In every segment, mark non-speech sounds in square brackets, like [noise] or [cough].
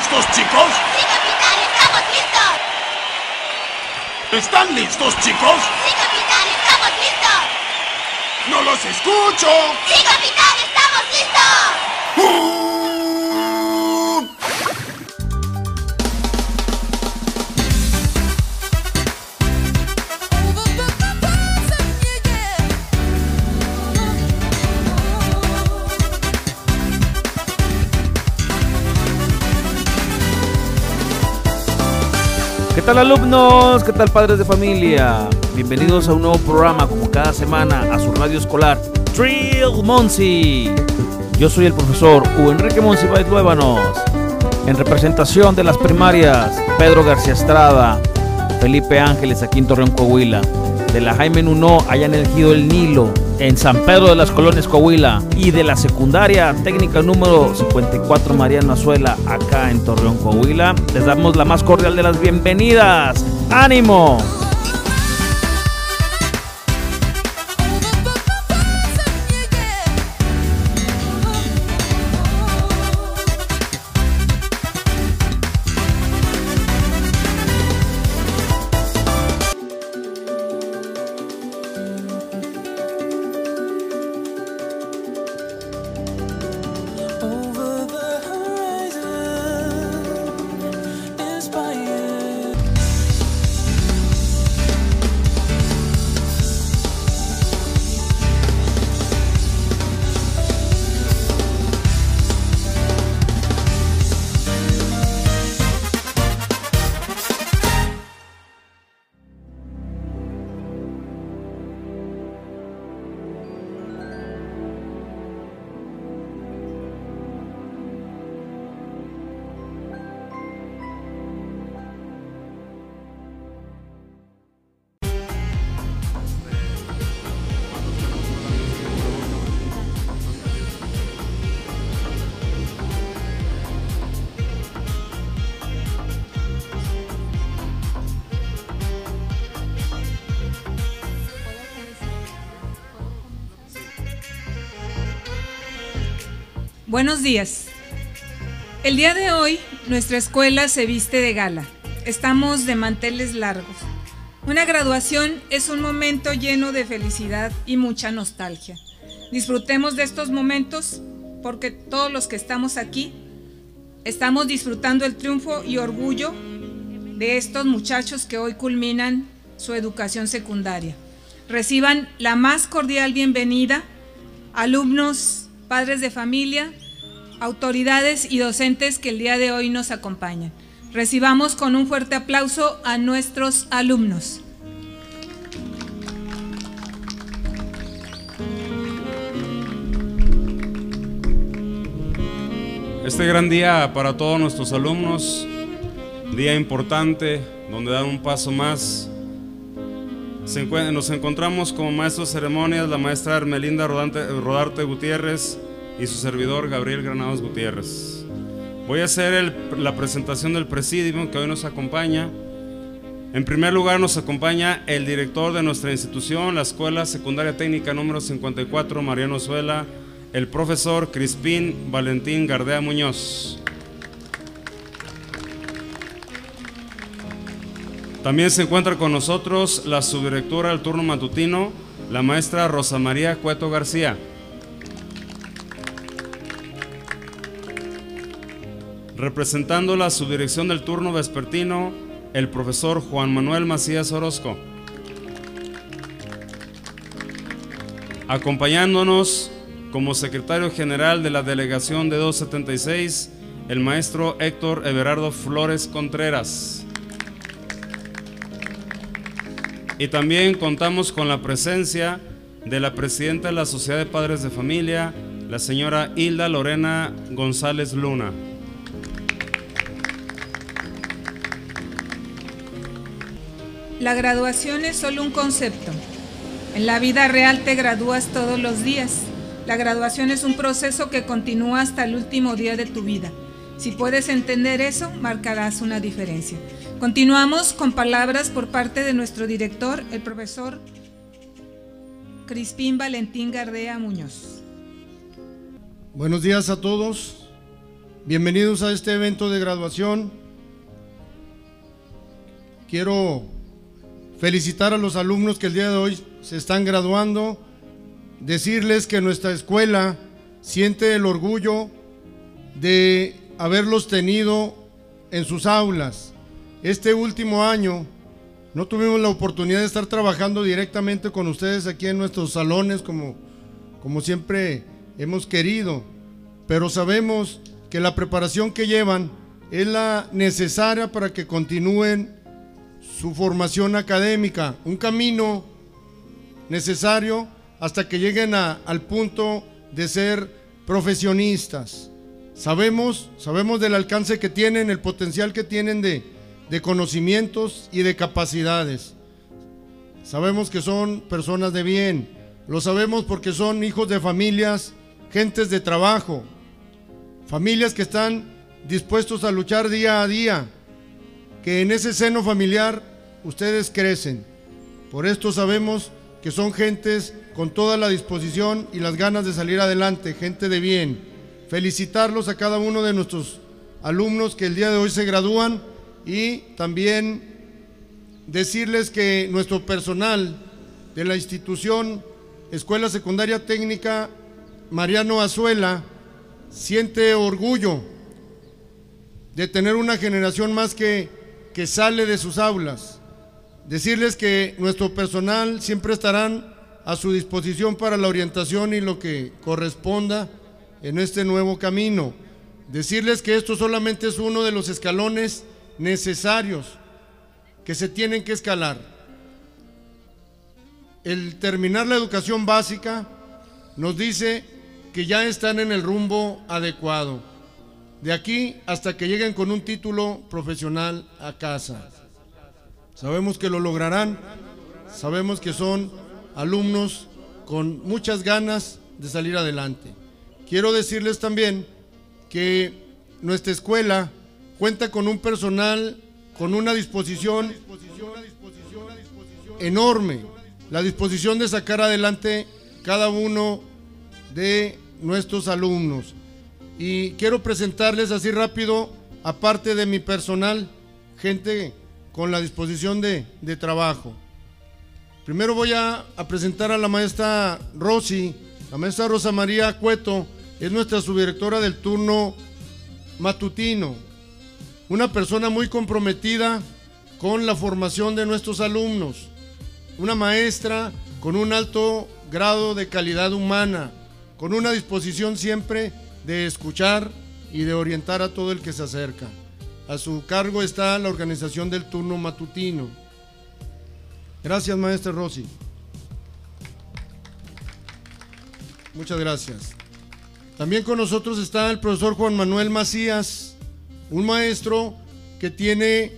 listos, chicos? ¡Sí, capitán! ¡Estamos listos! ¿Están listos, chicos? ¡Sí, capitán! ¡Estamos listos! ¡No los escucho! ¡Sí, capitán! ¡Estamos listos! ¿Qué tal alumnos? ¿Qué tal padres de familia? Bienvenidos a un nuevo programa como cada semana a su radio escolar Trill Monsi. Yo soy el profesor U. Enrique Monsi Luébanos. En representación de las primarias Pedro García Estrada, Felipe Ángeles aquí en Torreón, Coahuila. De la Jaime Nuno allá en el Nilo, en San Pedro de las Colonias, Coahuila. Y de la secundaria técnica número 54 Mariano Azuela acá en Torreón, Coahuila. Les damos la más cordial de las bienvenidas. ¡Ánimo! Buenos días. El día de hoy nuestra escuela se viste de gala. Estamos de manteles largos. Una graduación es un momento lleno de felicidad y mucha nostalgia. Disfrutemos de estos momentos porque todos los que estamos aquí estamos disfrutando el triunfo y orgullo de estos muchachos que hoy culminan su educación secundaria. Reciban la más cordial bienvenida, alumnos, padres de familia, autoridades y docentes que el día de hoy nos acompañan. Recibamos con un fuerte aplauso a nuestros alumnos. Este gran día para todos nuestros alumnos, día importante donde dan un paso más. Nos encontramos como maestros de ceremonias la maestra Hermelinda Rodarte Gutiérrez y su servidor Gabriel Granados Gutiérrez. Voy a hacer la presentación del presidium que hoy nos acompaña. En primer lugar nos acompaña el director de nuestra institución, la Escuela Secundaria Técnica número 54, Mariano Suela, el profesor Crispín Valentín Gardea Muñoz. También se encuentra con nosotros la subdirectora del turno matutino, la maestra Rosa María Cueto García. Representando la subdirección del turno vespertino, el profesor Juan Manuel Macías Orozco. Acompañándonos como secretario general de la delegación de 276, el maestro Héctor Everardo Flores Contreras. Y también contamos con la presencia de la presidenta de la Sociedad de Padres de Familia, la señora Hilda Lorena González Luna. La graduación es solo un concepto. En la vida real te gradúas todos los días. La graduación es un proceso que continúa hasta el último día de tu vida. Si puedes entender eso, marcarás una diferencia. Continuamos con palabras por parte de nuestro director, el profesor Crispín Valentín Gardea Muñoz. Buenos días a todos. Bienvenidos a este evento de graduación. Quiero felicitar a los alumnos que el día de hoy se están graduando, decirles que nuestra escuela siente el orgullo de haberlos tenido en sus aulas. Este último año no tuvimos la oportunidad de estar trabajando directamente con ustedes aquí en nuestros salones como, como siempre hemos querido, pero sabemos que la preparación que llevan es la necesaria para que continúen su formación académica, un camino necesario hasta que lleguen al punto de ser profesionistas. Sabemos, sabemos del alcance que tienen, el potencial que tienen de, de conocimientos y de capacidades. Sabemos que son personas de bien, lo sabemos porque son hijos de familias, gentes de trabajo, familias que están dispuestos a luchar día a día, que en ese seno familiar ustedes crecen. Por esto sabemos que son gentes con toda la disposición y las ganas de salir adelante, gente de bien. Felicitarlos a cada uno de nuestros alumnos que el día de hoy se gradúan y también decirles que nuestro personal de la institución Escuela Secundaria Técnica Mariano Azuela siente orgullo de tener una generación más que, que sale de sus aulas. Decirles que nuestro personal siempre estarán a su disposición para la orientación y lo que corresponda en este nuevo camino. Decirles que esto solamente es uno de los escalones necesarios que se tienen que escalar. El terminar la educación básica nos dice que ya están en el rumbo adecuado. De aquí hasta que lleguen con un título profesional a casa. Sabemos que lo lograrán, sabemos que son alumnos con muchas ganas de salir adelante. Quiero decirles también que nuestra escuela cuenta con un personal con una disposición enorme, la disposición de sacar adelante cada uno de nuestros alumnos. Y quiero presentarles así rápido, aparte de mi personal, gente con la disposición de, trabajo. Primero voy a, a presentar a la maestra Rosy, la maestra Rosa María Cueto, es nuestra subdirectora del turno matutino, una persona muy comprometida con la formación de nuestros alumnos, una maestra con un alto grado de calidad humana, con una disposición siempre de escuchar y de orientar a todo el que se acerca. A su cargo está la organización del turno matutino. Gracias, maestra Rosy. Muchas gracias. También con nosotros está el profesor Juan Manuel Macías, un maestro que tiene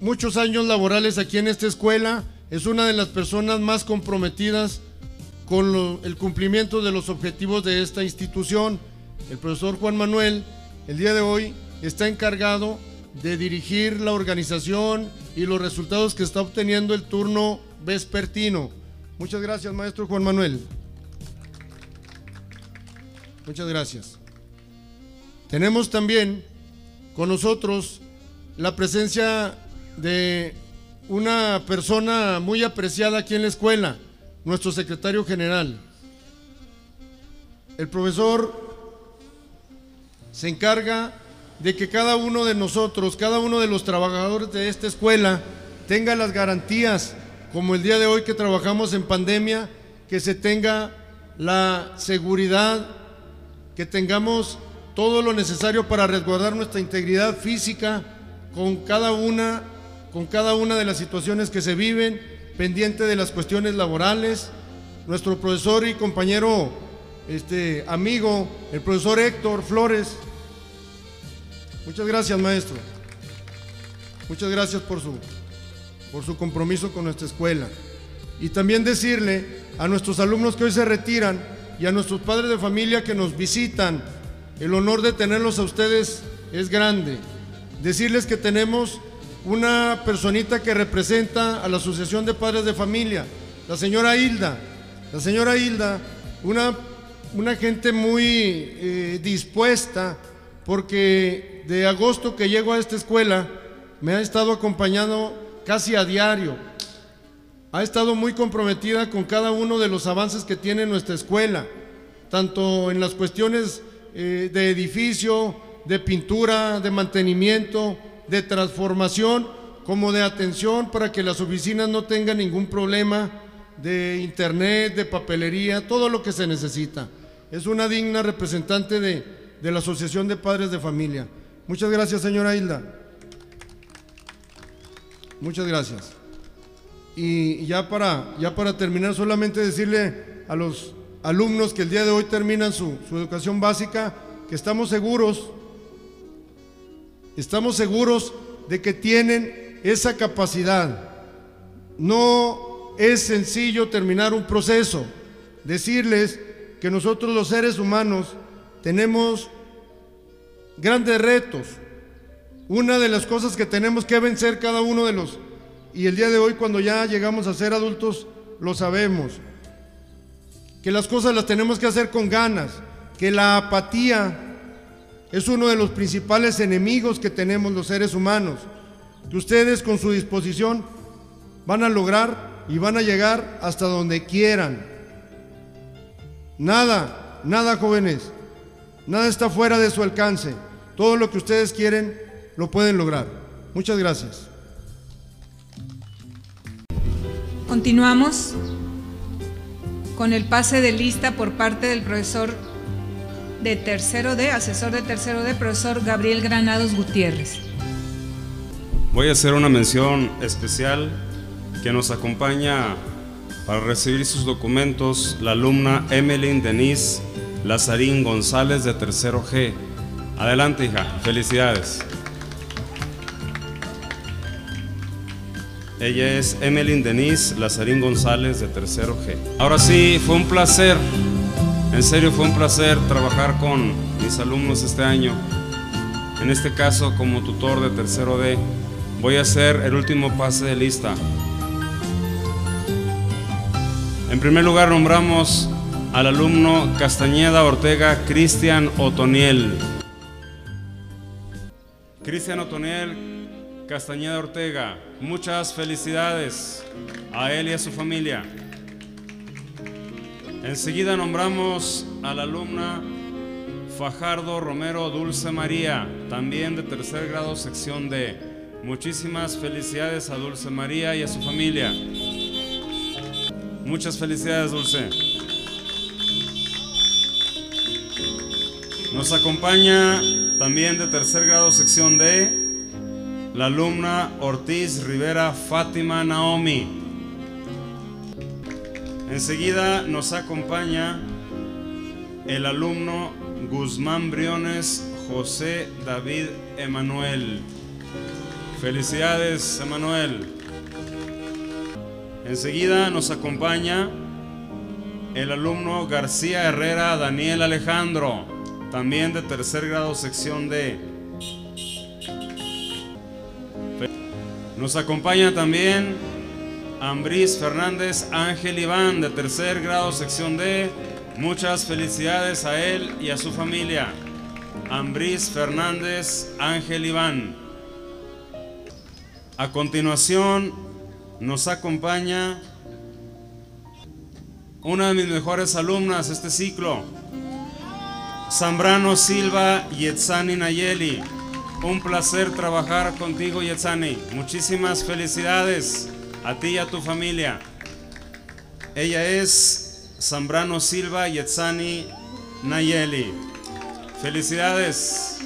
muchos años laborales aquí en esta escuela. Es una de las personas más comprometidas con el cumplimiento de los objetivos de esta institución. El profesor Juan Manuel, el día de hoy, está encargado de dirigir la organización y los resultados que está obteniendo el turno vespertino. Muchas gracias, maestro Juan Manuel. Muchas gracias. Tenemos también con nosotros la presencia de una persona muy apreciada aquí en la escuela, nuestro secretario general. El profesor se encarga de que cada uno de nosotros, cada uno de los trabajadores de esta escuela, tenga las garantías, como el día de hoy que trabajamos en pandemia, que se tenga la seguridad, que tengamos todo lo necesario para resguardar nuestra integridad física con cada una, con cada una de las situaciones que se viven, pendiente de las cuestiones laborales. Nuestro profesor y compañero, este amigo, el profesor Héctor Flores. Muchas gracias, maestro. Muchas gracias por su, por su compromiso con nuestra escuela. Y también decirle a nuestros alumnos que hoy se retiran y a nuestros padres de familia que nos visitan, el honor de tenerlos a ustedes es grande. Decirles que tenemos una personita que representa a la Asociación de Padres de Familia, la señora Hilda. La señora Hilda, una, una gente muy eh, dispuesta, porque de agosto que llego a esta escuela me ha estado acompañando casi a diario. Ha estado muy comprometida con cada uno de los avances que tiene nuestra escuela, tanto en las cuestiones eh, de edificio, de pintura, de mantenimiento, de transformación, como de atención para que las oficinas no tengan ningún problema de internet, de papelería, todo lo que se necesita. Es una digna representante de, de la Asociación de Padres de Familia. Muchas gracias, señora Hilda. Muchas gracias. Y ya para, ya para terminar, solamente decirle a los alumnos que el día de hoy terminan su, su educación básica, que estamos seguros, estamos seguros de que tienen esa capacidad. No es sencillo terminar un proceso. Decirles que nosotros los seres humanos tenemos grandes retos. Una de las cosas que tenemos que vencer cada uno de los, y el día de hoy cuando ya llegamos a ser adultos, lo sabemos, que las cosas las tenemos que hacer con ganas, que la apatía es uno de los principales enemigos que tenemos los seres humanos, que ustedes con su disposición van a lograr y van a llegar hasta donde quieran. Nada, nada jóvenes, nada está fuera de su alcance. Todo lo que ustedes quieren lo pueden lograr. Muchas gracias. Continuamos con el pase de lista por parte del profesor de tercero D, asesor de tercero D, profesor Gabriel Granados Gutiérrez. Voy a hacer una mención especial que nos acompaña para recibir sus documentos la alumna Emeline Denise Lazarín González de tercero G. Adelante, hija. Felicidades. Ella es Emeline Denise Lazarín González de tercero G. Ahora sí, fue un placer. En serio, fue un placer trabajar con mis alumnos este año. En este caso, como tutor de tercero D, voy a hacer el último pase de lista. En primer lugar, nombramos al alumno Castañeda Ortega Cristian Otoniel. Cristian Otoniel Castañeda Ortega, muchas felicidades a él y a su familia. Enseguida nombramos a la alumna Fajardo Romero Dulce María, también de tercer grado, sección D. Muchísimas felicidades a Dulce María y a su familia. Muchas felicidades, Dulce. Nos acompaña también de tercer grado, sección D, la alumna Ortiz Rivera Fátima Naomi. Enseguida nos acompaña el alumno Guzmán Briones José David Emanuel. Felicidades, Emanuel. Enseguida nos acompaña el alumno García Herrera Daniel Alejandro, también de tercer grado, sección D. Nos acompaña también Ambris Fernández Ángel Iván, de tercer grado, sección D. Muchas felicidades a él y a su familia. Ambris Fernández Ángel Iván. A continuación nos acompaña una de mis mejores alumnas este ciclo, Zambrano Silva Yetzani Nayeli. Un placer trabajar contigo, Yetzani. Muchísimas felicidades a ti y a tu familia. Ella es Zambrano Silva Yetzani Nayeli. Felicidades.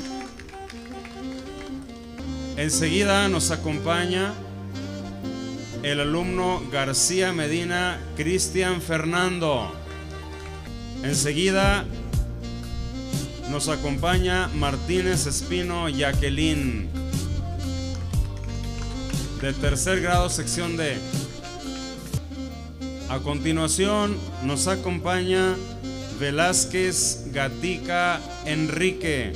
Enseguida nos acompaña el alumno García Medina Cristian Fernando. Enseguida nos acompaña Martínez Espino Jacqueline, de tercer grado, sección D. A continuación nos acompaña Velázquez Gatica Enrique,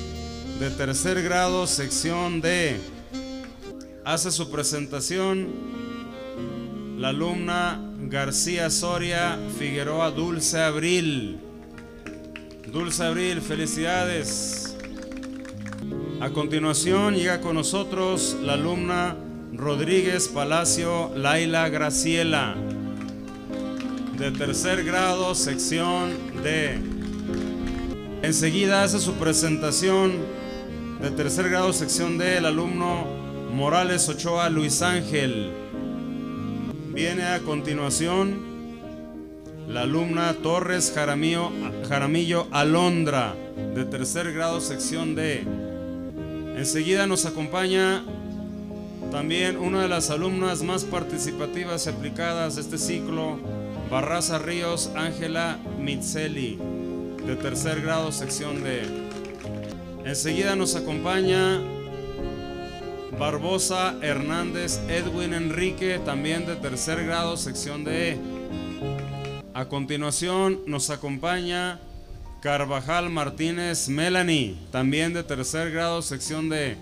de tercer grado, sección D. Hace su presentación la alumna García Soria Figueroa Dulce Abril. Dulce Abril, felicidades. A continuación llega con nosotros la alumna Rodríguez Palacio Laila Graciela, de tercer grado, sección D. Enseguida hace su presentación de tercer grado, sección D, el alumno Morales Ochoa Luis Ángel. Viene a continuación la alumna Torres Jaramillo, Alondra, de tercer grado, sección D. Enseguida nos acompaña también una de las alumnas más participativas y aplicadas de este ciclo, Barraza Ríos Ángela Mitzeli, de tercer grado, sección D. Enseguida nos acompaña Barbosa Hernández Edwin Enrique, también de tercer grado, sección D. A continuación nos acompaña Carvajal Martínez Melanie, también de tercer grado, sección D.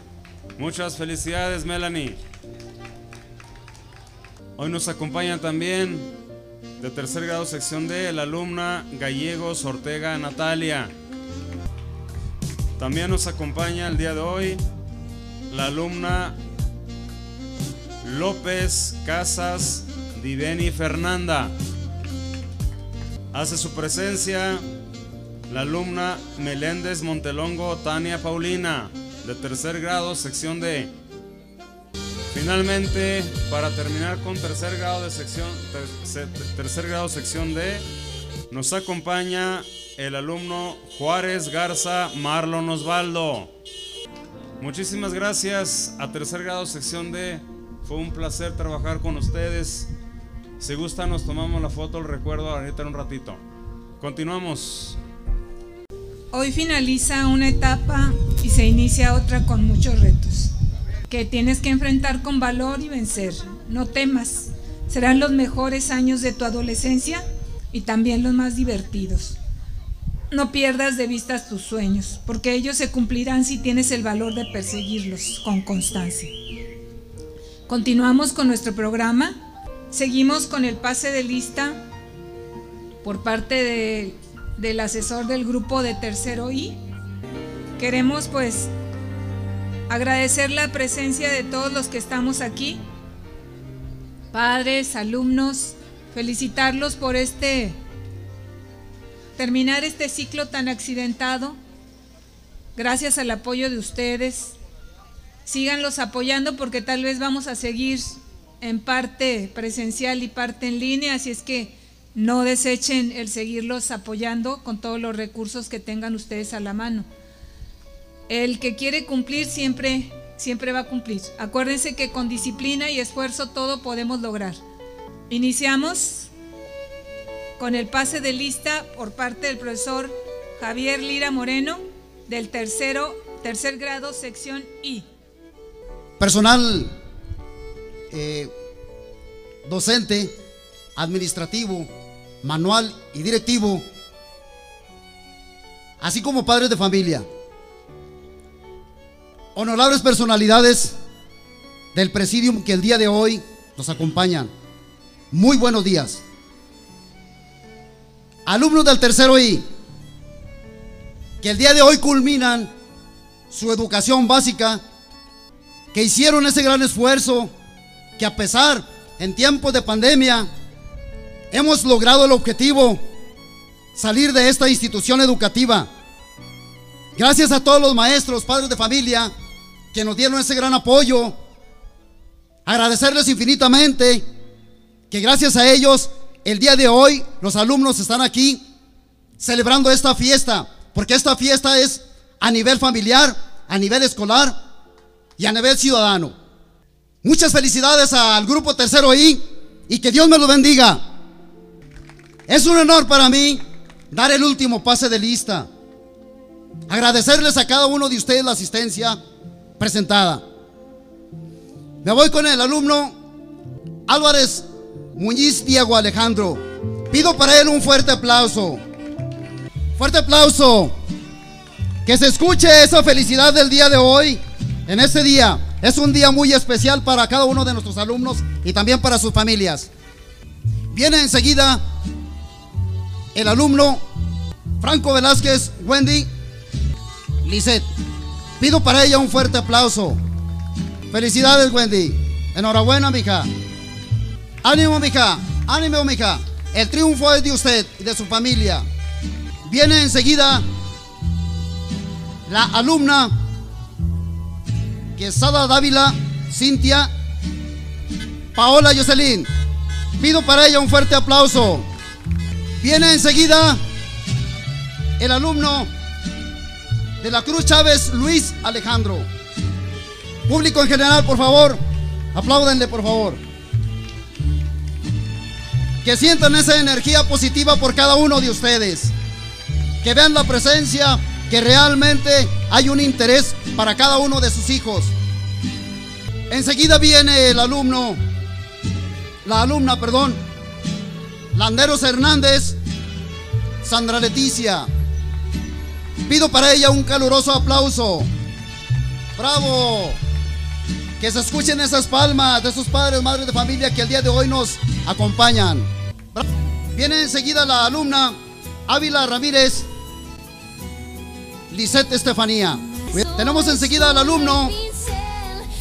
Muchas felicidades, Melanie. Hoy nos acompaña también de tercer grado, sección D, la alumna Gallegos Ortega Natalia. También nos acompaña el día de hoy la alumna López Casas Diveni Fernanda. Hace su presencia la alumna Meléndez Montelongo Tania Paulina, de tercer grado, sección D. Finalmente, para terminar con tercer grado de sección, ter- tercer grado sección D, nos acompaña el alumno Juárez Garza Marlon Osvaldo. Muchísimas gracias a tercer grado sección D. Fue un placer trabajar con ustedes. Si gusta nos tomamos la foto, el recuerdo ahorita en un ratito. Continuamos. Hoy finaliza una etapa y se inicia otra con muchos retos que tienes que enfrentar con valor y vencer. No temas, serán los mejores años de tu adolescencia y también los más divertidos. No pierdas de vista tus sueños, porque ellos se cumplirán si tienes el valor de perseguirlos con constancia. Continuamos con nuestro programa. Seguimos con el pase de lista por parte de- del asesor del grupo de tercero I. Queremos pues agradecer la presencia de todos los que estamos aquí, padres, alumnos, felicitarlos por este terminar este ciclo tan accidentado. Gracias al apoyo de ustedes. Síganlos apoyando porque tal vez vamos a seguir en parte presencial y parte en línea, así es que no desechen el seguirlos apoyando con todos los recursos que tengan ustedes a la mano. El que quiere cumplir siempre siempre va a cumplir. Acuérdense que con disciplina y esfuerzo todo podemos lograr. Iniciamos con el pase de lista por parte del profesor Javier Lira Moreno del tercero tercer grado sección I. personal eh, docente, administrativo, manual y directivo, así como padres de familia, honorables personalidades del presidium que el día de hoy nos acompañan. Muy buenos días. Alumnos del tercero I, que el día de hoy culminan su educación básica que hicieron ese gran esfuerzo, que a pesar en tiempos de pandemia hemos logrado el objetivo, salir de esta institución educativa. Gracias a todos los maestros, padres de familia, que nos dieron ese gran apoyo. Agradecerles infinitamente que gracias a ellos el día de hoy los alumnos están aquí celebrando esta fiesta, porque esta fiesta es a nivel familiar, a nivel escolar y a nivel ciudadano. Muchas felicidades al grupo Tercero I y que Dios me lo bendiga. Es un honor para mí dar el último pase de lista. Agradecerles a cada uno de ustedes la asistencia presentada. Me voy con el alumno Álvarez Muñiz Diego Alejandro. Pido para él un fuerte aplauso. Fuerte aplauso. Que se escuche esa felicidad del día de hoy. En este día es un día muy especial para cada uno de nuestros alumnos y también para sus familias. Viene enseguida el alumno Franco Velázquez Wendy Lisset. Pido para ella un fuerte aplauso. Felicidades, Wendy. Enhorabuena, mija. Ánimo, mija. Ánimo, mija. El triunfo es de usted y de su familia. Viene enseguida la alumna Quesada Dávila, Cintia, Paola Jocelyn. Pido para ella un fuerte aplauso. Viene enseguida el alumno de la Cruz Chávez, Luis Alejandro. Público en general, por favor, apláudenle, por favor. Que sientan esa energía positiva por cada uno de ustedes. Que vean la presencia, que realmente hay un interés para cada uno de sus hijos. Enseguida viene el alumno, la alumna, perdón, Landeros Hernández, Sandra Leticia. Pido para ella un caluroso aplauso. ¡Bravo! Que se escuchen esas palmas de sus padres, madres de familia que el día de hoy nos acompañan. Viene enseguida la alumna Ávila Ramírez, Lisette Estefanía. Tenemos enseguida al alumno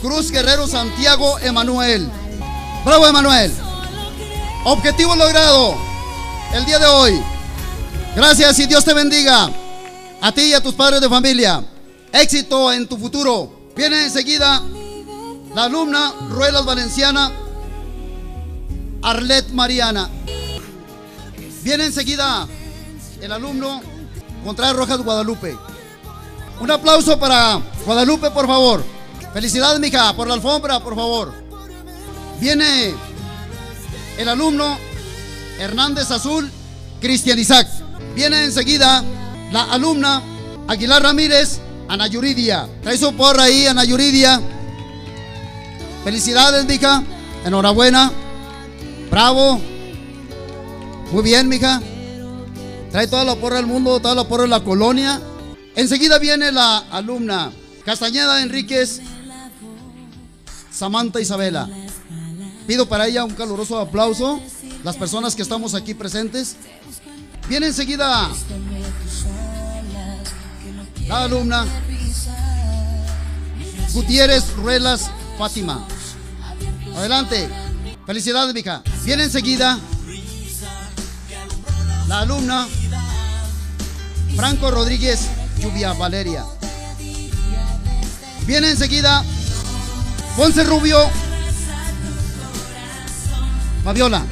Cruz Guerrero Santiago Emanuel. ¡Bravo, Emanuel! Objetivo logrado el día de hoy. Gracias y Dios te bendiga. A ti y a tus padres de familia. Éxito en tu futuro. Viene enseguida la alumna Ruelas Valenciana Arlet Mariana. Viene enseguida el alumno Contreras Rojas Guadalupe. Un aplauso para Guadalupe, por favor. Felicidades, mija, por la alfombra, por favor. Viene el alumno Hernández Azul Cristian Isaac. Viene enseguida la alumna Aguilar Ramírez Ana Yuridia. Trae su porra ahí, Ana Yuridia. Felicidades, mija. Enhorabuena. Bravo. Muy bien, mija. Trae toda la porra del mundo, toda la porra de la colonia. Enseguida viene la alumna Castañeda Enríquez Samantha Isabela. Pido para ella un caluroso aplauso. Las personas que estamos aquí presentes. Viene enseguida la alumna Gutiérrez Ruelas Fátima. Adelante. Felicidades, mija. Viene enseguida la alumna Franco Rodríguez Lluvia Valeria. Viene enseguida Ponce Rubio Fabiola.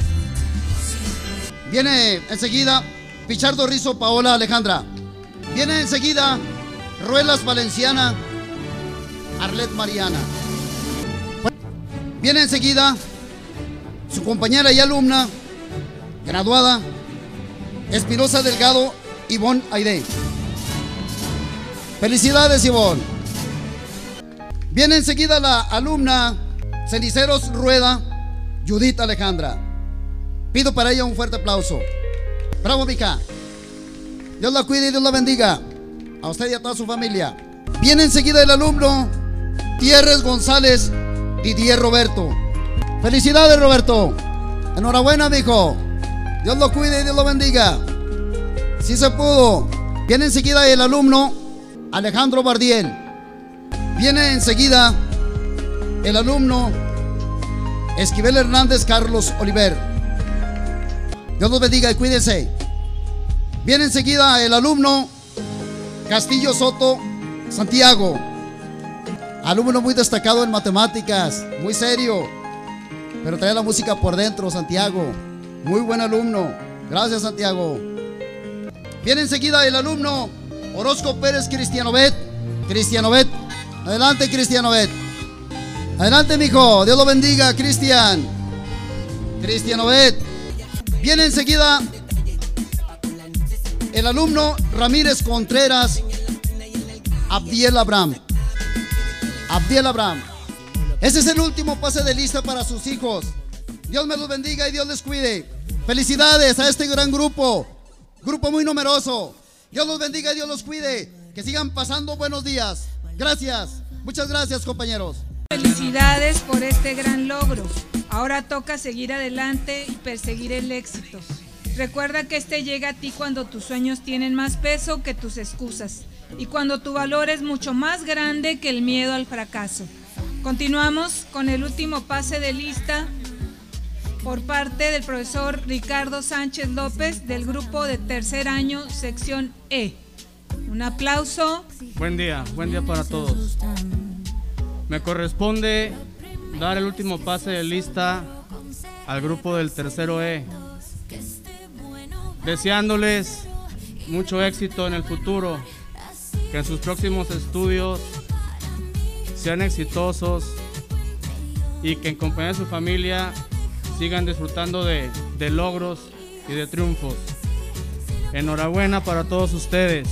Viene enseguida Pichardo Rizo Paola Alejandra. Viene enseguida Ruelas Valenciana Arlet Mariana. Viene enseguida su compañera y alumna graduada Espinosa Delgado Ivonne Aide. Felicidades Ivonne. Viene enseguida la alumna Ceniceros Rueda Judith Alejandra. Pido para ella un fuerte aplauso. Bravo, mija. Dios la cuide y Dios la bendiga. A usted y a toda su familia. Viene enseguida el alumno Tierres González Didier Roberto. Felicidades, Roberto. Enhorabuena, mijo. Dios lo cuide y Dios lo bendiga. Si se pudo. Viene enseguida el alumno Alejandro Bardiel. Viene enseguida el alumno Esquivel Hernández Carlos Oliver. Dios los bendiga y cuídense. Viene enseguida el alumno Castillo Soto Santiago. Alumno muy destacado en matemáticas, muy serio, pero trae la música por dentro, Santiago. Muy buen alumno. Gracias, Santiago. Viene enseguida el alumno Orozco Pérez Cristianobet. Cristianobet. Adelante, Cristianobet. Adelante, mijo. Dios lo bendiga, Cristian. Cristianobet. Viene enseguida el alumno Ramírez Contreras Abdiel Abraham. Abdiel Abraham. Ese es el último pase de lista para sus hijos. Dios me los bendiga y Dios les cuide. Felicidades a este gran grupo. Grupo muy numeroso. Dios los bendiga y Dios los cuide. Que sigan pasando buenos días. Gracias. Muchas gracias, compañeros. Felicidades por este gran logro. Ahora toca seguir adelante y perseguir el éxito. Recuerda que este llega a ti cuando tus sueños tienen más peso que tus excusas y cuando tu valor es mucho más grande que el miedo al fracaso. Continuamos con el último pase de lista por parte del profesor Ricardo Sánchez López del grupo de tercer año, sección E. Un aplauso. Buen día, buen día para todos. Me corresponde dar el último pase de lista al grupo del tercero E, deseándoles mucho éxito en el futuro, que en sus próximos estudios sean exitosos y que en compañía de su familia sigan disfrutando de, logros y de triunfos. Enhorabuena para todos ustedes.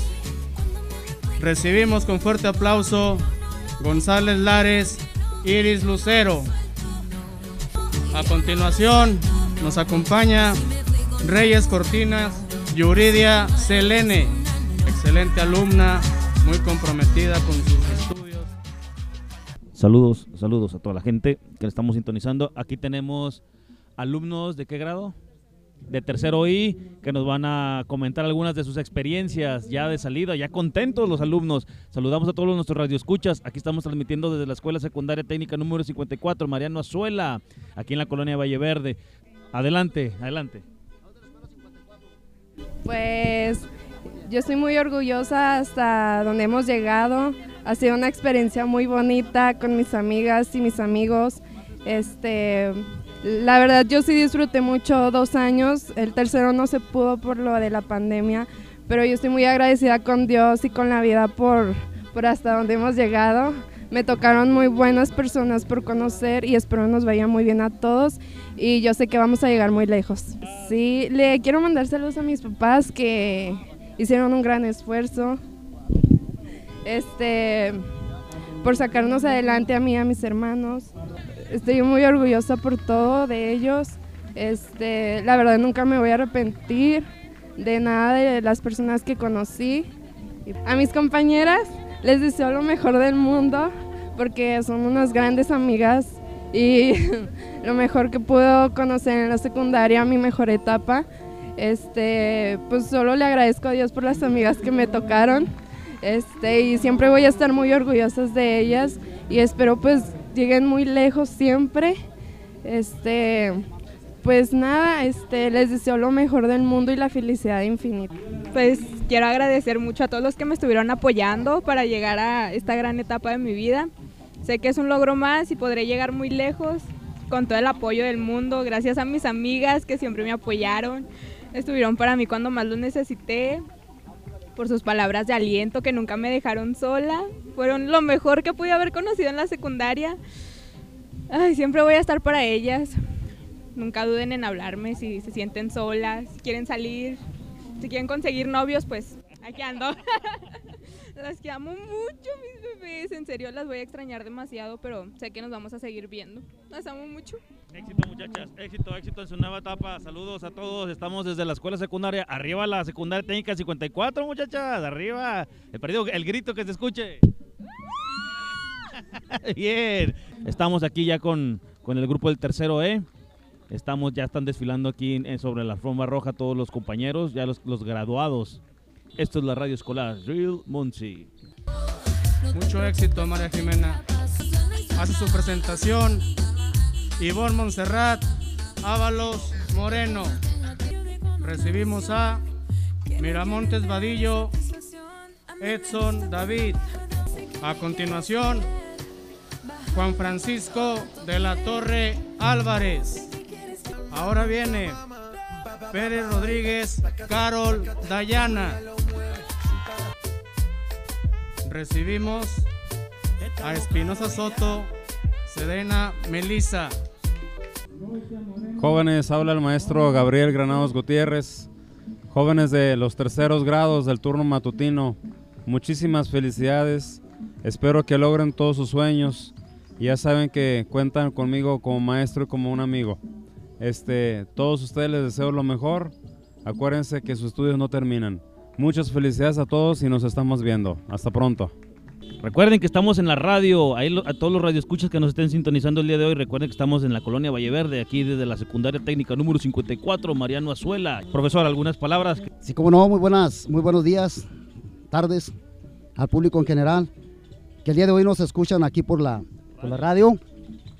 Recibimos con fuerte aplauso González Lares, Iris Lucero. A continuación nos acompaña Reyes Cortinas, Yuridia Selene, excelente alumna, muy comprometida con sus estudios. Saludos, saludos a toda la gente que le estamos sintonizando. Aquí tenemos alumnos de qué grado? De tercero I, que nos van a comentar algunas de sus experiencias ya de salida, ya contentos los alumnos. Saludamos a todos nuestros radioescuchas. Aquí estamos transmitiendo desde la Escuela Secundaria Técnica número 54, Mariano Azuela, aquí en la colonia Valle Verde. Adelante, adelante. Pues yo estoy muy orgullosa hasta donde hemos llegado. Ha sido una experiencia muy bonita con mis amigas y mis amigos. Este, la verdad yo sí disfruté mucho dos años. El tercero no se pudo por lo de la pandemia, pero yo estoy muy agradecida con Dios y con la vida por, por hasta donde hemos llegado. Me tocaron muy buenas personas por conocer y espero nos vaya muy bien a todos y yo sé que vamos a llegar muy lejos. Sí, le quiero mandar saludos a mis papás que hicieron un gran esfuerzo este, por sacarnos adelante a mí y a mis hermanos. Estoy muy orgullosa por todo de ellos. Este, la verdad nunca me voy a arrepentir de nada de las personas que conocí. A mis compañeras les deseo lo mejor del mundo porque son unas grandes amigas y [laughs] lo mejor que puedo conocer en la secundaria, mi mejor etapa. Este, pues solo le agradezco a Dios por las amigas que me tocaron. Este, y siempre voy a estar muy orgullosas de ellas y espero pues lleguen muy lejos siempre. Este, pues nada, este, les deseo lo mejor del mundo y la felicidad infinita. Pues quiero agradecer mucho a todos los que me estuvieron apoyando para llegar a esta gran etapa de mi vida. Sé que es un logro más y podré llegar muy lejos con todo el apoyo del mundo, gracias a mis amigas que siempre me apoyaron, estuvieron para mí cuando más lo necesité, por sus palabras de aliento que nunca me dejaron sola, fueron lo mejor que pude haber conocido en la secundaria. Ay, siempre voy a estar para ellas. Nunca duden en hablarme si se sienten solas, si quieren salir, si quieren conseguir novios, pues aquí ando. [laughs] las que amo mucho, mis bebés. En serio, las voy a extrañar demasiado, pero sé que nos vamos a seguir viendo. Las amo mucho. Éxito muchachas, éxito, éxito en su nueva etapa. Saludos a todos. Estamos desde la escuela secundaria. Arriba la secundaria técnica 54, muchachas. Arriba. El perdido, el grito que se escuche. [laughs] Bien. Estamos aquí ya con, con el grupo del tercero E. Estamos, ya están desfilando aquí en- sobre la forma roja todos los compañeros, ya los, los graduados. Esto es la radio escolar Real Muncie. Mucho éxito, María Jimena. Hace su presentación Ivonne Montserrat Ábalos Moreno. Recibimos a Miramontes Vadillo Edson David. A continuación, Juan Francisco de la Torre Álvarez. Ahora viene Pérez Rodríguez Carol Dayana. Recibimos a Espinosa Soto, Sedena Melisa. Jóvenes, habla el maestro Gabriel Granados Gutiérrez. Jóvenes de los terceros grados del turno matutino, muchísimas felicidades. Espero que logren todos sus sueños. Ya saben que cuentan conmigo como maestro y como un amigo. Este, todos ustedes les deseo lo mejor. Acuérdense que sus estudios no terminan. Muchas felicidades a todos y nos estamos viendo. Hasta pronto. Recuerden que estamos en la radio, ahí lo- a todos los radioescuchas que nos estén sintonizando el día de hoy, recuerden que estamos en la colonia Valle Verde, aquí desde la secundaria técnica número 54, Mariano Azuela. Profesor, algunas palabras. Sí, como no, muy buenas, muy buenos días, tardes al público en general, que el día de hoy nos escuchan aquí por la, por la radio.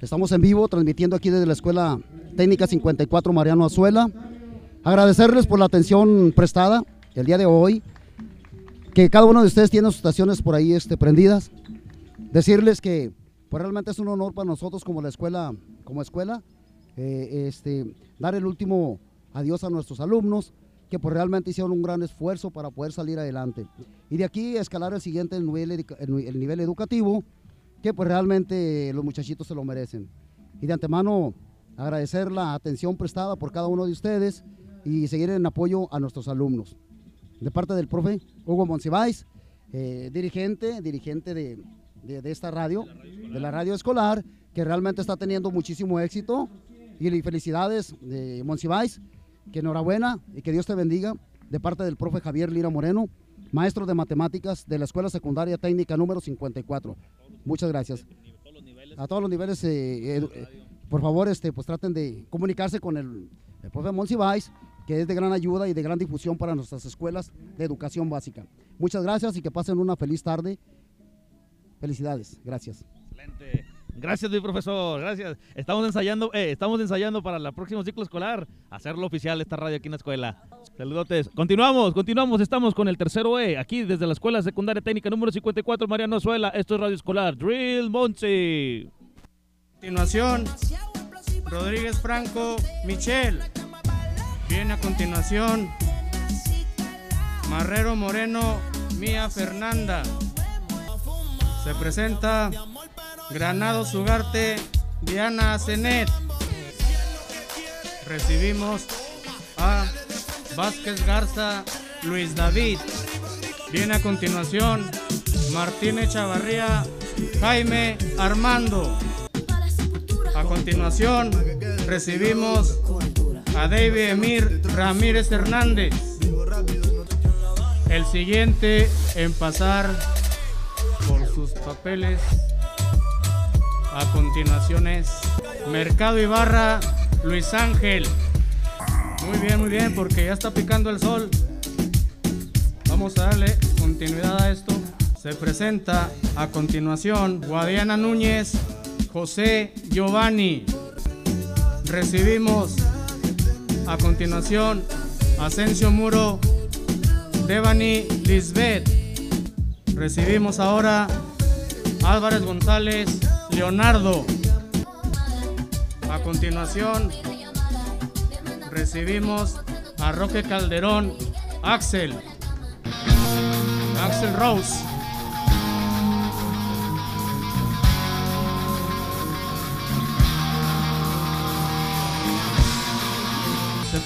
Estamos en vivo transmitiendo aquí desde la Escuela Técnica 54 Mariano Azuela. Agradecerles por la atención prestada el día de hoy, que cada uno de ustedes tiene sus estaciones por ahí este, prendidas. Decirles que pues, realmente es un honor para nosotros como la escuela, como escuela, eh, este, dar el último adiós a nuestros alumnos, que pues realmente hicieron un gran esfuerzo para poder salir adelante. Y de aquí escalar el siguiente el nivel, el nivel educativo, que pues realmente los muchachitos se lo merecen. Y de antemano agradecer la atención prestada por cada uno de ustedes y seguir en apoyo a nuestros alumnos. De parte del profe Hugo Monsiváis, eh, dirigente, dirigente de, de- esta radio, de la radio escolar, que realmente está teniendo muchísimo éxito. Y felicidades de Monsiváis, que enhorabuena y que Dios te bendiga. De parte del profe Javier Lira Moreno, maestro de matemáticas de la Escuela Secundaria Técnica número 54. Muchas gracias. A todos los niveles, eh, eh, por favor, este, pues traten de comunicarse con el, el profe Monsiváis, que es de gran ayuda y de gran difusión para nuestras escuelas de educación básica. Muchas gracias y que pasen una feliz tarde. Felicidades. Gracias. Excelente. Gracias, mi profesor. Gracias. Estamos ensayando, eh, estamos ensayando para el próximo ciclo escolar hacerlo oficial esta radio aquí en la escuela. Saludotes. Continuamos, continuamos. Estamos con el tercero E aquí desde la escuela secundaria técnica número 54 Mariano Azuela. Esto es radio escolar Drill Monsi. Continuación, Rodríguez Franco Michel. Viene a continuación, Marrero Moreno Mía Fernanda. Se presenta Granado Sugarte Diana Zenet. Recibimos a Vázquez Garza Luis David. Viene a continuación Martínez Chavarría Jaime Armando. A continuación, recibimos a David Emir Ramírez Hernández. El siguiente en pasar por sus papeles a continuación es Mercado Ibarra Luis Ángel. Muy bien, muy bien, porque ya está picando el sol. Vamos a darle continuidad a esto. Se presenta a continuación Guadiana Núñez, José Giovanni. Recibimos a continuación Asensio Muro, Devani Lisbeth. Recibimos ahora Álvarez González, Leonardo. A continuación recibimos a Roque Calderón, Axel. Axel Rose.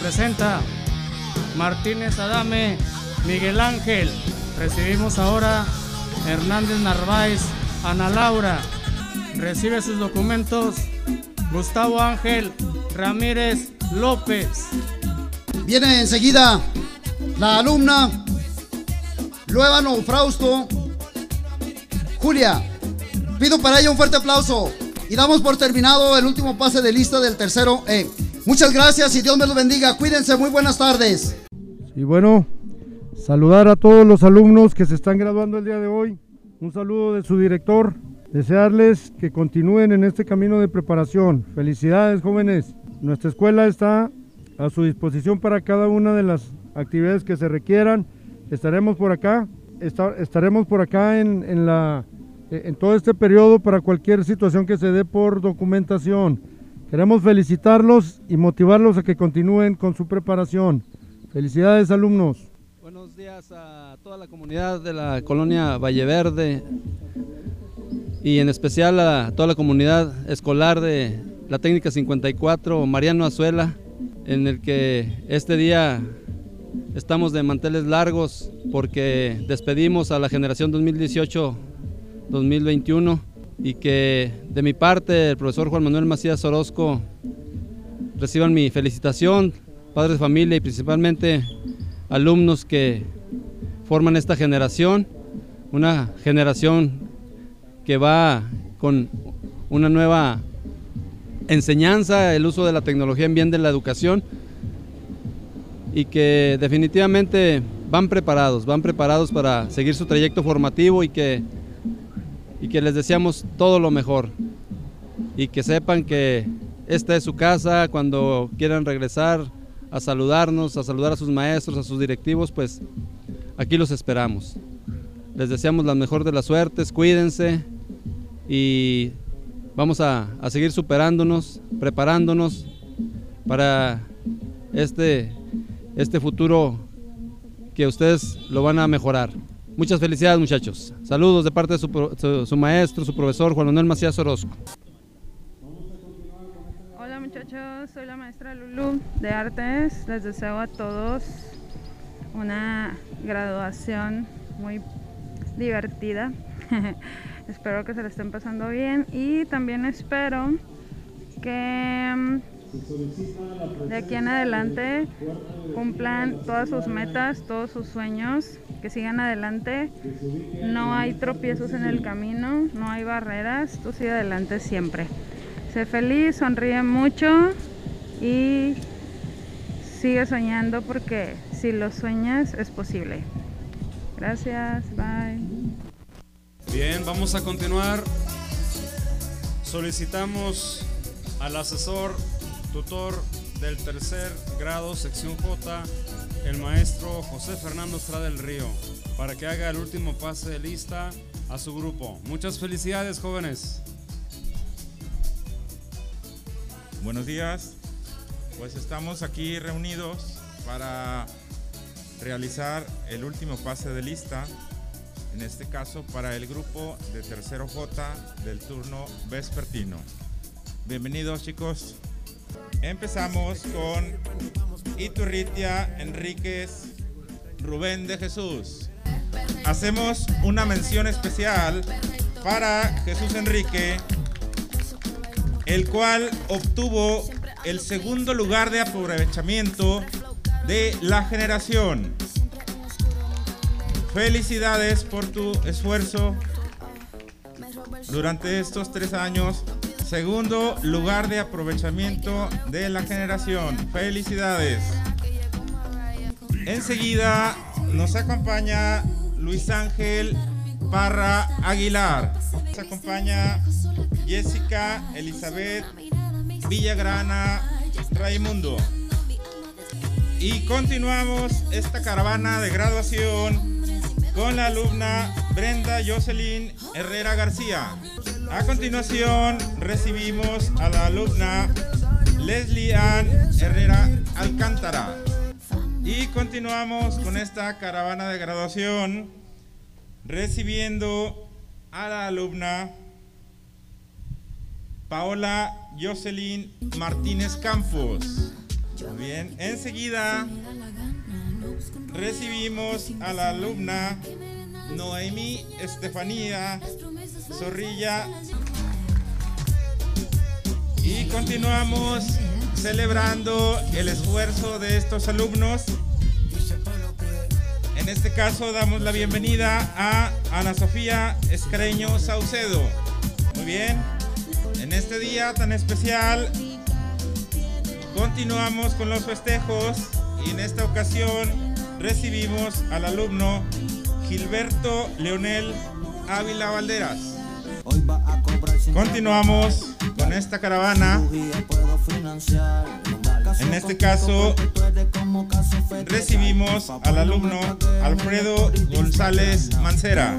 Presenta Martínez Adame, Miguel Ángel. Recibimos ahora Hernández Narváez, Ana Laura. Recibe sus documentos Gustavo Ángel Ramírez López. Viene enseguida la alumna Luevano Frausto Julia. Pido para ella un fuerte aplauso y damos por terminado el último pase de lista del tercero E. Muchas gracias y Dios me los bendiga. Cuídense, muy buenas tardes. Y bueno, saludar a todos los alumnos que se están graduando el día de hoy. Un saludo de su director. Desearles que continúen en este camino de preparación. Felicidades, jóvenes. Nuestra escuela está a su disposición para cada una de las actividades que se requieran. Estaremos por acá, esta- estaremos por acá en, en la, en todo este periodo para cualquier situación que se dé por documentación. Queremos felicitarlos y motivarlos a que continúen con su preparación. Felicidades, alumnos. Buenos días a toda la comunidad de la colonia Valleverde y en especial a toda la comunidad escolar de la técnica 54 Mariano Azuela, en el que este día estamos de manteles largos porque despedimos a la generación 2018-2021 y que de mi parte el profesor Juan Manuel Macías Orozco reciban mi felicitación, padres de familia y principalmente alumnos que forman esta generación, una generación que va con una nueva enseñanza, el uso de la tecnología en bien de la educación y que definitivamente van preparados, van preparados para seguir su trayecto formativo y que, y que les deseamos todo lo mejor. Y que sepan que esta es su casa, cuando quieran regresar a saludarnos, a saludar a sus maestros, a sus directivos, pues aquí los esperamos. Les deseamos la mejor de las suertes, cuídense y vamos a, a seguir superándonos, preparándonos para este, este futuro que ustedes lo van a mejorar. Muchas felicidades muchachos. Saludos de parte de su, su- su maestro, su profesor Juan Manuel Macías Orozco. Hola muchachos, soy la maestra Lulu de Artes. Les deseo a todos una graduación muy divertida. [laughs] espero que se la estén pasando bien y también espero que mm, de aquí en adelante cumplan todas sus metas, todos sus sueños, que sigan adelante. No hay tropiezos en el camino, no hay barreras, tú sigue adelante siempre. Sé feliz, sonríe mucho y sigue soñando porque si lo sueñas es posible. Gracias, bye. Bien, vamos a continuar. Solicitamos al asesor tutor del tercer grado, sección J, el maestro José Fernando Estrada del Río, para que haga el último pase de lista a su grupo. Muchas felicidades, jóvenes. Buenos días, pues estamos aquí reunidos para realizar el último pase de lista, en este caso para el grupo de tercero J del turno vespertino. Bienvenidos chicos. Empezamos con Iturritia Enríquez Rubén de Jesús. Hacemos una mención especial para Jesús Enrique, el cual obtuvo el segundo lugar de aprovechamiento de la generación. Felicidades por tu esfuerzo durante estos tres años. Segundo lugar de aprovechamiento de la generación. Felicidades. Enseguida nos acompaña Luis Ángel Parra Aguilar. Nos acompaña Jessica Elizabeth Villagrana Raimundo. Y continuamos esta caravana de graduación con la alumna Brenda Jocelyn Herrera García. A continuación recibimos a la alumna Leslie Ann Herrera Alcántara. Y continuamos con esta caravana de graduación recibiendo a la alumna Paola Jocelyn Martínez Campos. Bien, enseguida recibimos a la alumna Noemi Estefanía Zorrilla y continuamos celebrando el esfuerzo de estos alumnos. En este caso damos la bienvenida a Ana Sofía Escreño Saucedo. Muy bien, en este día tan especial continuamos con los festejos y en esta ocasión recibimos al alumno Gilberto Leonel Ávila Valderas. Continuamos con esta caravana. En este caso recibimos al alumno Alfredo González Mancera.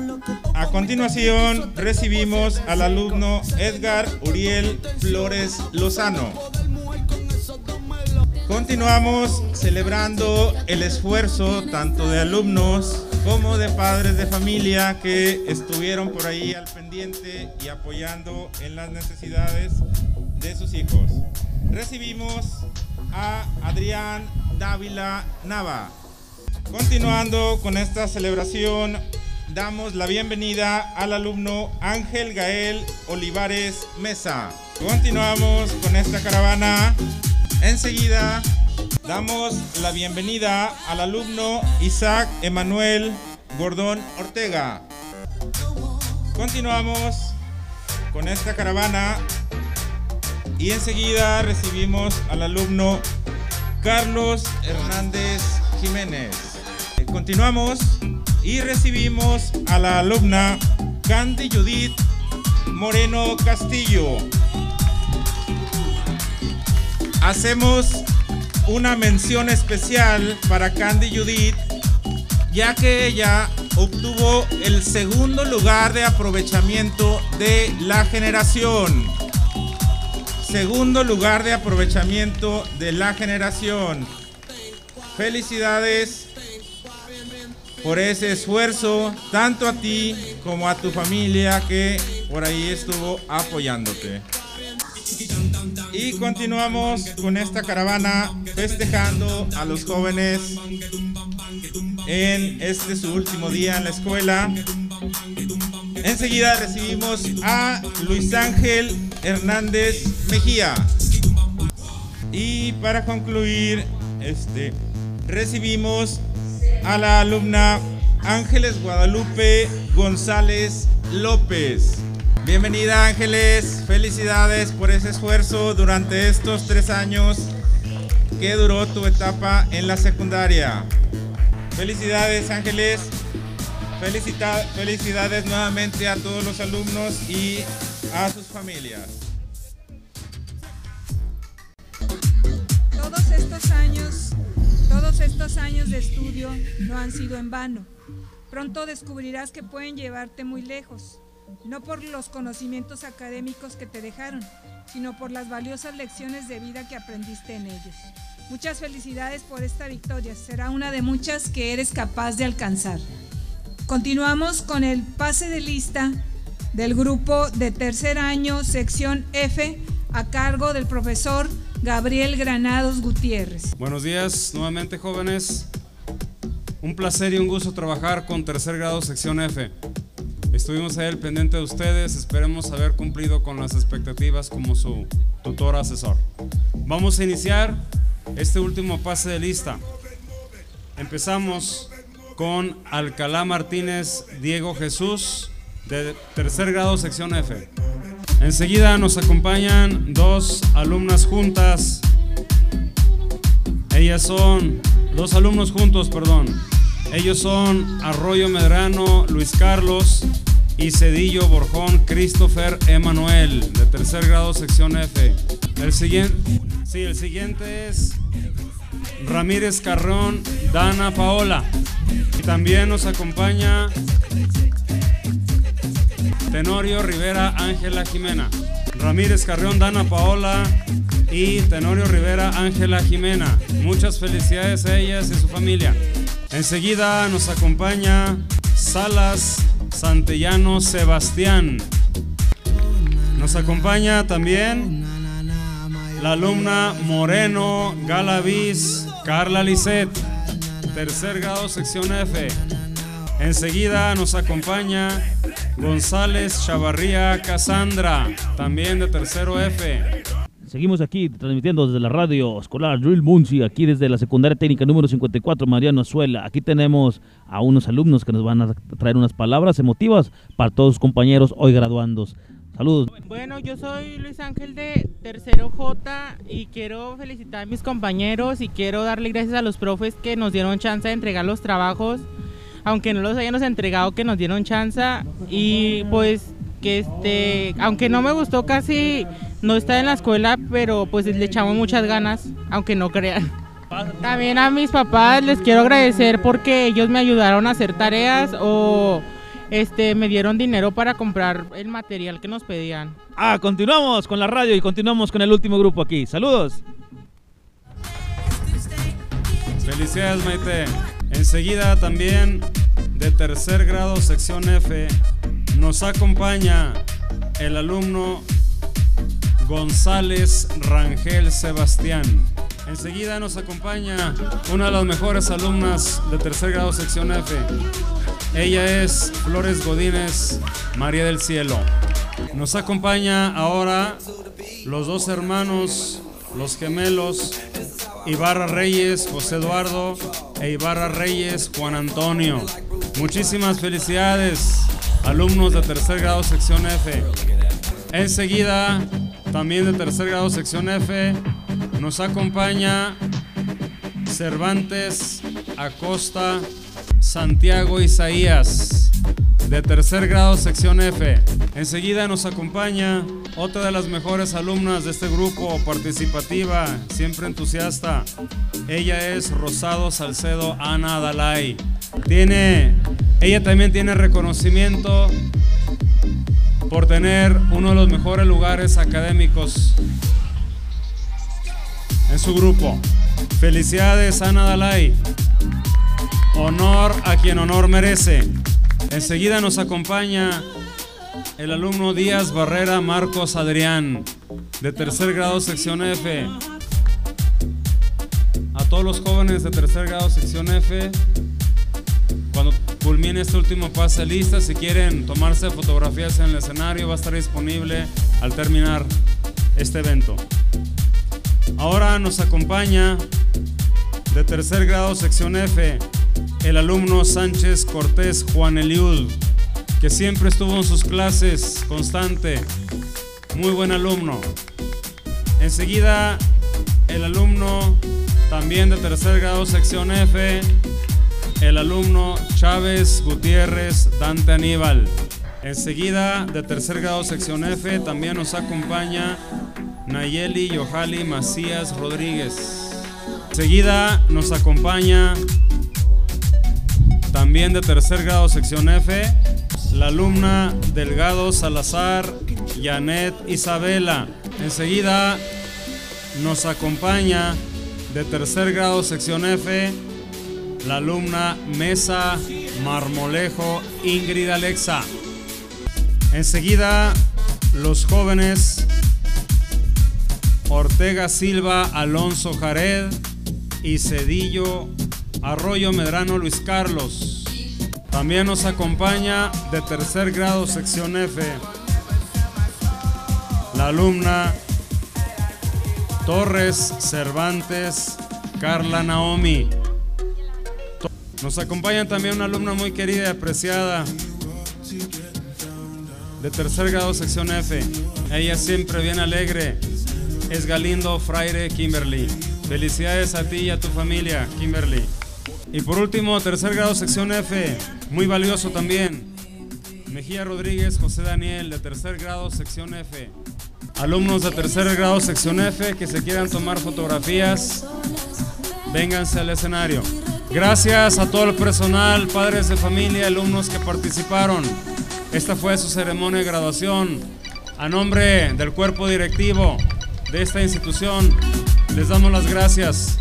A continuación recibimos al alumno Edgar Uriel Flores Lozano. Continuamos celebrando el esfuerzo tanto de alumnos como de padres de familia que estuvieron por ahí al pendiente y apoyando en las necesidades de sus hijos. Recibimos a Adrián Dávila Nava. Continuando con esta celebración, damos la bienvenida al alumno Ángel Gael Olivares Mesa. Continuamos con esta caravana. Enseguida damos la bienvenida al alumno Isaac Emanuel Gordón Ortega. Continuamos con esta caravana y enseguida recibimos al alumno Carlos Hernández Jiménez. continuamos y recibimos a la alumna Candy Judith Moreno Castillo. Hacemos una mención especial para Candy Judith, ya que ella obtuvo el segundo lugar de aprovechamiento de la generación. Segundo lugar de aprovechamiento de la generación. Felicidades por ese esfuerzo, tanto a ti como a tu familia que por ahí estuvo apoyándote. Y continuamos con esta caravana festejando a los jóvenes en este su último día en la escuela. Enseguida recibimos a Luis Ángel Hernández Mejía. Y para concluir, este, recibimos a la alumna Ángeles Guadalupe González López. Bienvenida Ángeles, felicidades por ese esfuerzo durante estos tres años que duró tu etapa en la secundaria. Felicidades Ángeles, felicidades nuevamente a todos los alumnos y a sus familias. Todos estos años, todos estos años de estudio no han sido en vano. Pronto descubrirás que pueden llevarte muy lejos, no por los conocimientos académicos que te dejaron, sino por las valiosas lecciones de vida que aprendiste en ellos. Muchas felicidades por esta victoria, será una de muchas que eres capaz de alcanzar. Continuamos con el pase de lista del grupo de tercer año, sección F, a cargo del profesor Gabriel Granados Gutiérrez. Buenos días nuevamente jóvenes. Un placer y un gusto trabajar con tercer grado sección F. Estuvimos ahí al pendiente de ustedes, esperemos haber cumplido con las expectativas como su tutor asesor. Vamos a iniciar este último pase de lista. Empezamos con Alcalá Martínez Diego Jesús de tercer grado sección F. Enseguida nos acompañan dos alumnas juntas. Ellas son dos alumnos juntos, perdón. Ellos son Arroyo Medrano Luis Carlos y Cedillo Borjón Christopher Emanuel de tercer grado sección F. El siguiente, sí, el siguiente es Ramírez Carrón Dana Paola. Y también nos acompaña Tenorio Rivera Ángela Jimena. Ramírez Carrión Dana Paola y Tenorio Rivera Ángela Jimena. Muchas felicidades a ellas y a su familia. Enseguida nos acompaña Salas Santellano Sebastián. Nos acompaña también la alumna Moreno Galaviz Carla Lisset, tercer grado sección F. Enseguida nos acompaña González Chavarría Casandra, también de tercero F. Seguimos aquí transmitiendo desde la radio escolar Drill Muncie, aquí desde la secundaria técnica número 54, Mariano Azuela. Aquí tenemos a unos alumnos que nos van a traer unas palabras emotivas para todos sus compañeros hoy graduandos. Saludos. Bueno, yo soy Luis Ángel de Tercero J y quiero felicitar a mis compañeros y quiero darle gracias a los profes que nos dieron chance de entregar los trabajos, aunque no los hayamos entregado, que nos dieron chance y pues que este, aunque no me gustó casi no estar en la escuela, pero pues le echamos muchas ganas, aunque no crean. También a mis papás les quiero agradecer porque ellos me ayudaron a hacer tareas o este me dieron dinero para comprar el material que nos pedían. Ah, continuamos con la radio y continuamos con el último grupo aquí. Saludos. Felicidades Maite. Enseguida también de tercer grado sección F nos acompaña el alumno González Rangel Sebastián. Enseguida nos acompaña una de las mejores alumnas de tercer grado sección F. Ella es Flores Godínez María del Cielo. Nos acompaña ahora los dos hermanos, los gemelos Ibarra Reyes José Eduardo e Ibarra Reyes Juan Antonio. Muchísimas felicidades, alumnos de tercer grado sección F. Enseguida, también de tercer grado sección F, nos acompaña Cervantes Acosta Santiago Isaías, de tercer grado, sección F. Enseguida nos acompaña otra de las mejores alumnas de este grupo, participativa, siempre entusiasta. Ella es Rosado Salcedo Ana Dalai. Tiene, ella también tiene reconocimiento por tener uno de los mejores lugares académicos en su grupo. Felicidades, Ana Dalai. Honor a quien honor merece. Enseguida nos acompaña el alumno Díaz Barrera Marcos Adrián, de tercer grado, sección F. A todos los jóvenes de tercer grado, sección F, culmine este último pase lista, si quieren tomarse fotografías en el escenario, va a estar disponible al terminar este evento. Ahora nos acompaña de tercer grado, sección F, el alumno Sánchez Cortés Juan Eliud, que siempre estuvo en sus clases constante, muy buen alumno. Enseguida, el alumno también de tercer grado, sección F, el alumno Chávez Gutiérrez Dante Aníbal. Enseguida, de tercer grado, sección F, también nos acompaña Nayeli Yohali Macías Rodríguez. Enseguida nos acompaña también de tercer grado, sección F, la alumna Delgado Salazar Janet Isabela. Enseguida nos acompaña de tercer grado, sección F, la alumna Mesa Marmolejo Ingrid Alexa. Enseguida los jóvenes Ortega Silva Alonso Jared y Cedillo Arroyo Medrano Luis Carlos. También nos acompaña de tercer grado, sección F, la alumna Torres Cervantes Carla Naomi. Nos acompaña también una alumna muy querida y apreciada de tercer grado, sección F. Ella siempre bien alegre. Es Galindo Fraire Kimberly. Felicidades a ti y a tu familia, Kimberly. Y por último, tercer grado, sección F, muy valioso también. Mejía Rodríguez, José Daniel, de tercer grado, sección F. Alumnos de tercer grado, sección F, que se quieran tomar fotografías, vénganse al escenario. Gracias a todo el personal, padres de familia, alumnos que participaron. Esta fue su ceremonia de graduación. A nombre del cuerpo directivo de esta institución, les damos las gracias.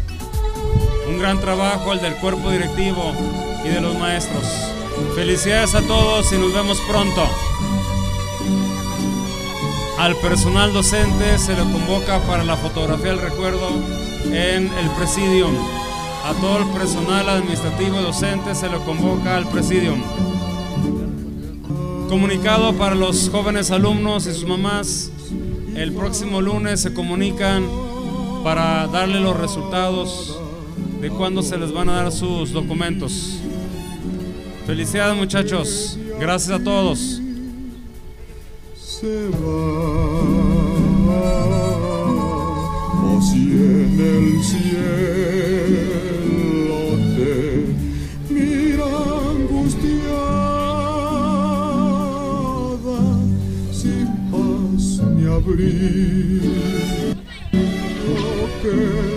Un gran trabajo al del cuerpo directivo y de los maestros. Felicidades a todos y nos vemos pronto. Al personal docente se le convoca para la fotografía del recuerdo en el presidium. A todo el personal administrativo y docente se le convoca al presidium. Comunicado para los jóvenes alumnos y sus mamás. El próximo lunes se comunican para darle los resultados de cuándo se les van a dar sus documentos. Felicidades muchachos, gracias a todos. se va, o si en el cielo abrir. Oh,